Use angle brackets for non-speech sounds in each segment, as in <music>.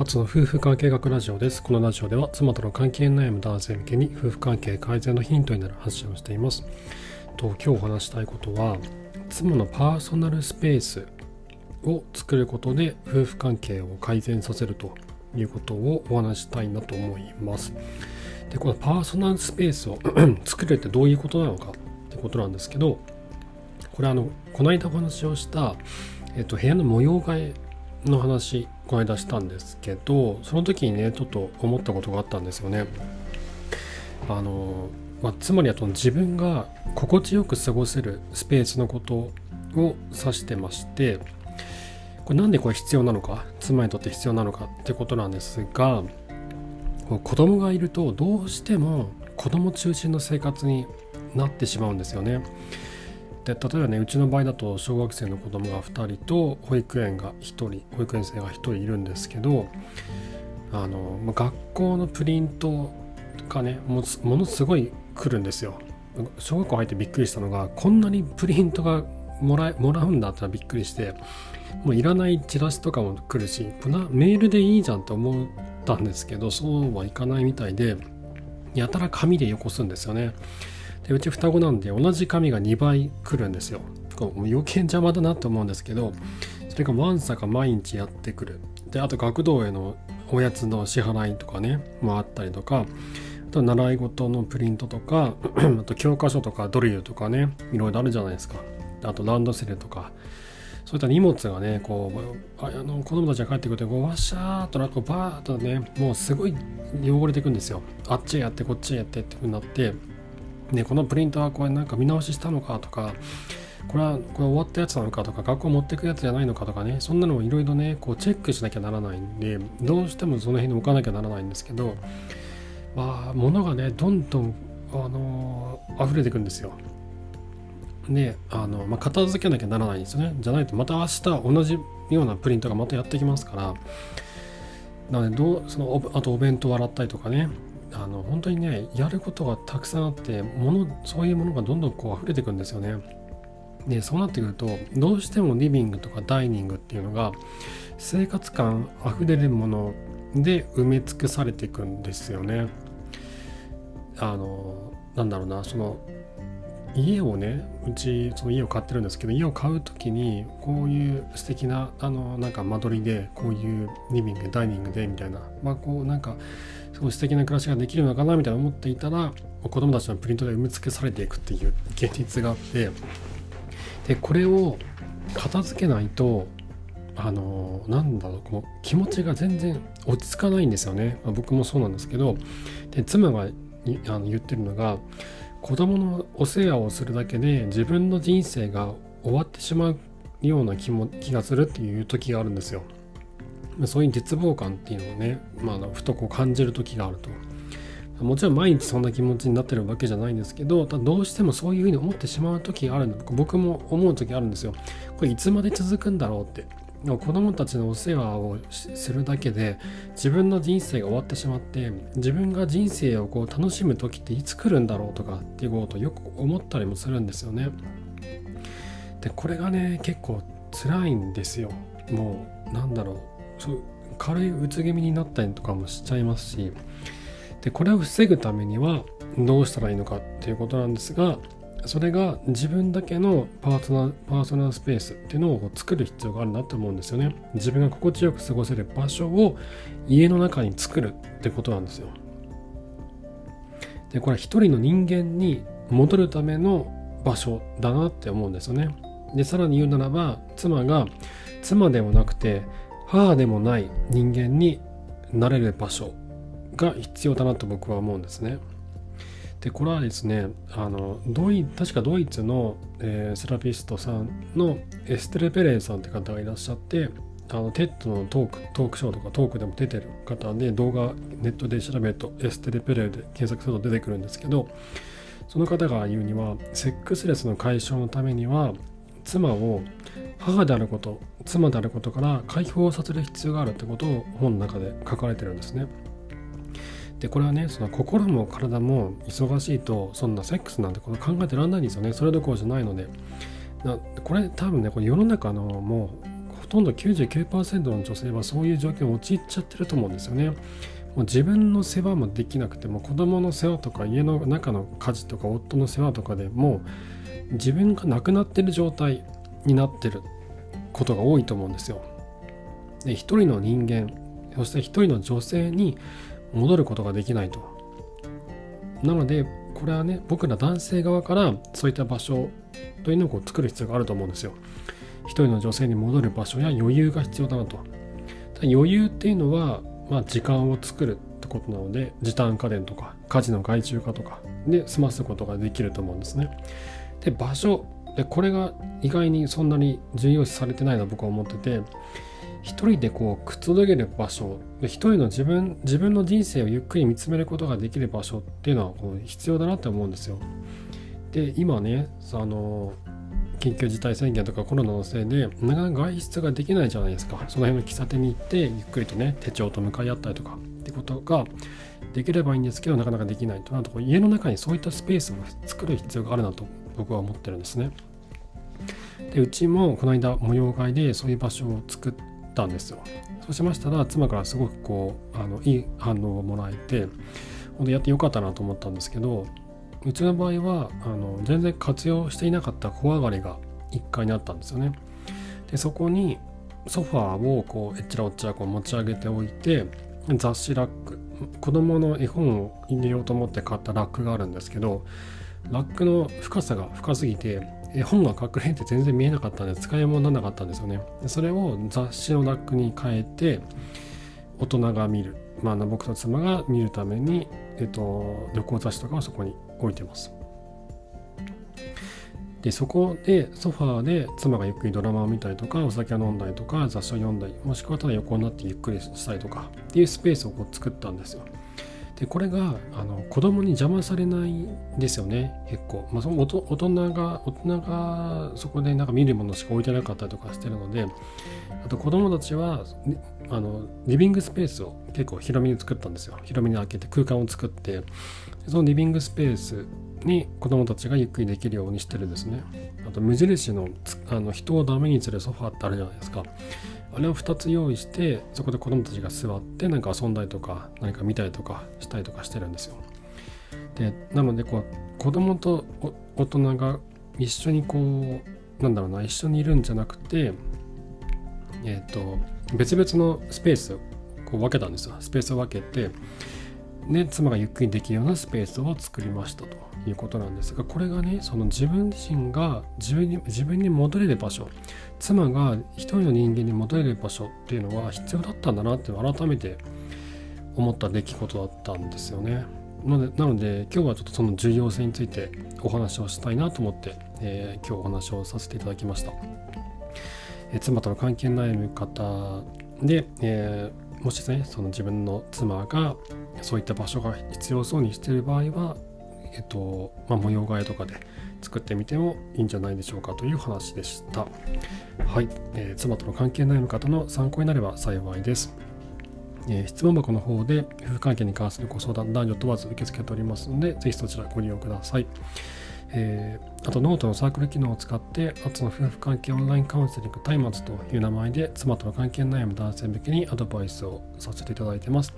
あつの夫婦関係学ラジオです。このラジオでは妻との関係悩む男性向けに夫婦関係改善のヒントになる発信をしています。と今日お話したいことは妻のパーソナルスペースを作ることで夫婦関係を改善させるということをお話したいなと思います。でこのパーソナルスペースを <clears throat> 作るってどういうことなのかってことなんですけどこれあのこの間お話をした、えっと、部屋の模様替えの話この間したんですけどその時にねちょっと思ったことがあったんですよね。あのまあ、つまりあと自分が心地よく過ごせるスペースのことを指してましてこれなんでこれ必要なのか妻にとって必要なのかってことなんですが子供がいるとどうしても子供中心の生活になってしまうんですよね。で例えばねうちの場合だと小学生の子供が2人と保育園が1人保育園生が1人いるんですけどあの学校のプリントがねもものすごい来るんですよ。小学校入ってびっくりしたのがこんなにプリントがもらもらうんだったらびっくりしてもういらないチラシとかも来るしメールでいいじゃんって思ったんですけどそうはいかないみたいでやたら紙でよこすんですよね。でうち双子なんで同じ紙が2倍来るんですよ。余計邪魔だなと思うんですけどそれがわんさか毎日やってくる。であと学童へのおやつの支払いとかねもあったりとかあと習い事のプリントとか <clears throat> あと教科書とかドリルとかねいろいろあるじゃないですか。あとランドセルとか。そういった荷物がねこうあの子供たちが帰ってくるとこうわしゃーっとなんかバーッとねもうすごい汚れていくんですよ。あっちへやってこっちへやってってなってね、このプリントはこれなんか見直ししたのかとか、これはこれ終わったやつなのかとか、学校持ってくやつじゃないのかとかね、そんなのをいろいろね、こうチェックしなきゃならないんで、どうしてもその辺に置かなきゃならないんですけど、まあ、物がね、どんどん、あのー、溢れてくんですよ。で、あの、まあ、片付けなきゃならないんですよね。じゃないと、また明日同じようなプリントがまたやってきますから、なのでどうそのあとお弁当洗ったりとかねあの本当にねやることがたくさんあってものそういうものがどんどんこう溢れていくんですよね。でそうなってくるとどうしてもリビングとかダイニングっていうのが生活感あふれるもので埋め尽くされていくんですよね。あのなんだろうなその家をねうちその家を買ってるんですけど家を買う時にこういう素敵なあのなんか間取りでこういうリビングダイニングでみたいなまあこうなんかすごい素敵な暮らしができるのかなみたいな思っていたら子供たちのプリントで埋め尽くされていくっていう現実があってでこれを片付けないとあのなんだろうこう気持ちが全然落ち着かないんですよね、まあ、僕もそうなんですけどで妻がにあの言ってるのが子供のお世話をするだけで自分の人生が終わってしまうような気も気がするっていう時があるんですよ。そういう絶望感っていうのをね、まあ、ふとこう感じる時があると。もちろん毎日そんな気持ちになってるわけじゃないんですけど、どうしてもそういうふうに思ってしまう時があるんで、僕も思う時あるんですよ。これいつまで続くんだろうって。子供たちのお世話をするだけで自分の人生が終わってしまって自分が人生をこう楽しむ時っていつ来るんだろうとかっていうことをよく思ったりもするんですよね。でこれがね結構辛いんですよ。もうなんだろうそう軽いうつ気味になったりとかもしちゃいますしでこれを防ぐためにはどうしたらいいのかっていうことなんですがそれが自分だけのパーソナーパーソナルスペースっていうのを作る必要があるなと思うんですよね。自分が心地よく過ごせる場所を家の中に作るってことなんですよ。で、これは一人の人間に戻るための場所だなって思うんですよね。で、さらに言うならば、妻が妻でもなくて母でもない人間になれる場所が必要だなと僕は思うんですね。でこれはですねあのドイ確かドイツの、えー、セラピストさんのエステル・ペレルさんって方がいらっしゃってあのテッドのトークトークショーとかトークでも出てる方で動画ネットで調べるとエステル・ペレイで検索すると出てくるんですけどその方が言うにはセックスレスの解消のためには妻を母であること妻であることから解放させる必要があるってことを本の中で書かれてるんですね。でこれはねその心も体も忙しいとそんなセックスなんてこの考えてらんないんですよねそれどころじゃないのでこれ多分ねこれ世の中のもうほとんど99%の女性はそういう状況に陥っちゃってると思うんですよね。もう自分の世話もできなくても子供の世話とか家の中の家事とか夫の世話とかでも自分が亡くなってる状態になってることが多いと思うんですよ。で一人の人間そして一人の女性に戻ることができないと。なのでこれはね僕ら男性側からそういった場所というのを作る必要があると思うんですよ。一人の女性に戻る場所や余裕が必要だなと。余裕っていうのは、まあ、時間を作るってことなので時短家電とか家事の外注化とかで済ますことができると思うんですね。で場所でこれが意外にそんなに重要視されてないと僕は思ってて一人でこうくつろげる場所一人の自分自分の人生をゆっくり見つめることができる場所っていうのはこう必要だなって思うんですよ。で今ねあの緊急事態宣言とかコロナのせいでなかなか外出ができないじゃないですかその辺の喫茶店に行ってゆっくりとね手帳と向かい合ったりとかってことができればいいんですけどなかなかできないとなると家の中にそういったスペースを作る必要があるなと僕は思ってるんですね。でうちもこの間模様替えでそういう場所を作ったんですよ。そうしましたら妻からすごくこうあのいい反応をもらえて本当やってよかったなと思ったんですけどうちの場合はあの全然活用していなかった小上がりが1階にあったんですよね。でそこにソファーをこうえっちらおっちらこう持ち上げておいて雑誌ラック子供の絵本を入れようと思って買ったラックがあるんですけどラックの深さが深すぎて絵本が隠れて全然見えなかったんで使い物にならなかったんですよね。それを雑誌のラックに変えて大人が見る、まあ、僕と妻が見るために、えっと、旅行雑誌とかをそこに置いてます。でそこでソファーで妻がゆっくりドラマを見たりとかお酒を飲んだりとか雑誌を読んだりもしくはただ横になってゆっくりしたりとかっていうスペースをこう作ったんですよ。でこれがあの子供に邪魔されないんですよね。結構、まあ、その大人が大人がそこでなんか見るものしか置いてなかったりとかしてるのであと子供たちはあのリビングスペースを結構広めに作ったんですよ。広めに開けて空間を作ってそのリビングスペースに子供たちがゆっくりできるようにしてるんですね。あと無印のあの人をダメにするソファーってあるじゃないですか。あれを2つ用意してそこで子どもたちが座って何か遊んだりとか何か見たりとかしたりとかしてるんですよ。でなのでこう子供と大人が一緒にこうなんだろうな一緒にいるんじゃなくてえっ、ー、と別々のスペースをこう分けたんですよ。スペースを分けてで妻がゆっくりできるようなスペースを作りましたということなんですがこれがねその自分自身が自分に自分に戻れる場所妻が一人の人間に戻れる場所っていうのは必要だったんだなって改めて思った出来事だったんですよね。なのでなので今日はちょっとその重要性についてお話をしたいなと思って、えー、今日お話をさせていただきました。えー、妻との関係悩む方で、えー、もしねその自分の妻がそういった場所が必要そうにしている場合は、えっとまあ、模様替えとかで作ってみてもいいんじゃないでしょうかという話でした。はい、えー、妻との関係悩む方の参考になれば幸いです。えー、質問箱の方で夫婦関係に関するご相談男女問わず受け付けておりますので、ぜひそちらご利用ください。えー、あとノートのサークル機能を使ってあとの夫婦関係オンラインカウンセリング松明という名前で妻との関係悩む男性向けにアドバイスをさせていただいてます。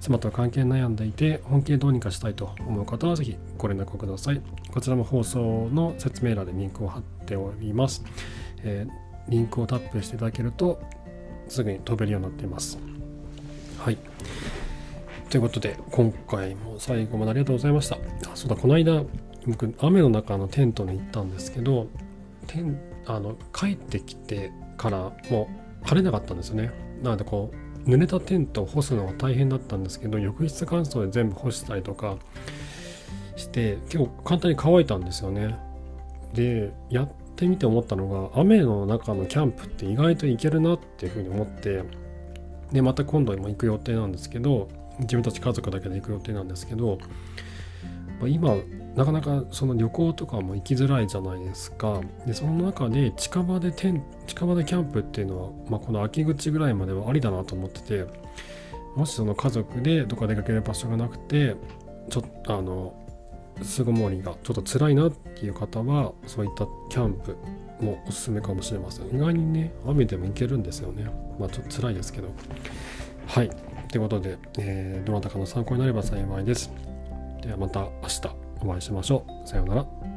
妻と関係悩んでいて本気でどうにかしたいと思う方はぜひご連絡ください。こちらも放送の説明欄でリンクを貼っております、えー、リンクをタップしていただけるとすぐに飛べるようになっています。はい。ということで今回も最後までありがとうございました。あそうだこの間僕雨の中のテントに行ったんですけどテンあの帰ってきてからもう晴れなかったんですよね。なのでこう濡れたテントを干すのが大変だったんですけど浴室乾燥で全部干したりとかして結構簡単に乾いたんですよね。でやってみて思ったのが雨の中のキャンプって意外といけるなっていうふうに思ってでまた今度も行く予定なんですけど自分たち家族だけで行く予定なんですけどまあ、今なかなかその旅行とかも行きづらいじゃないですか。でその中で近場で近場でキャンプっていうのは、まあ、この秋口ぐらいまではありだなと思っててもしその家族でどっか出かける場所がなくてちょっとあの巣ごもりがちょっと辛いなっていう方はそういったキャンプもおすすめかもしれません。意外にね雨でも行けるんですよね。まあちょっと辛いですけど。はい。ということで、えー、どなたかの参考になれば幸いです。ではまた明日お会いしましょう。さようなら。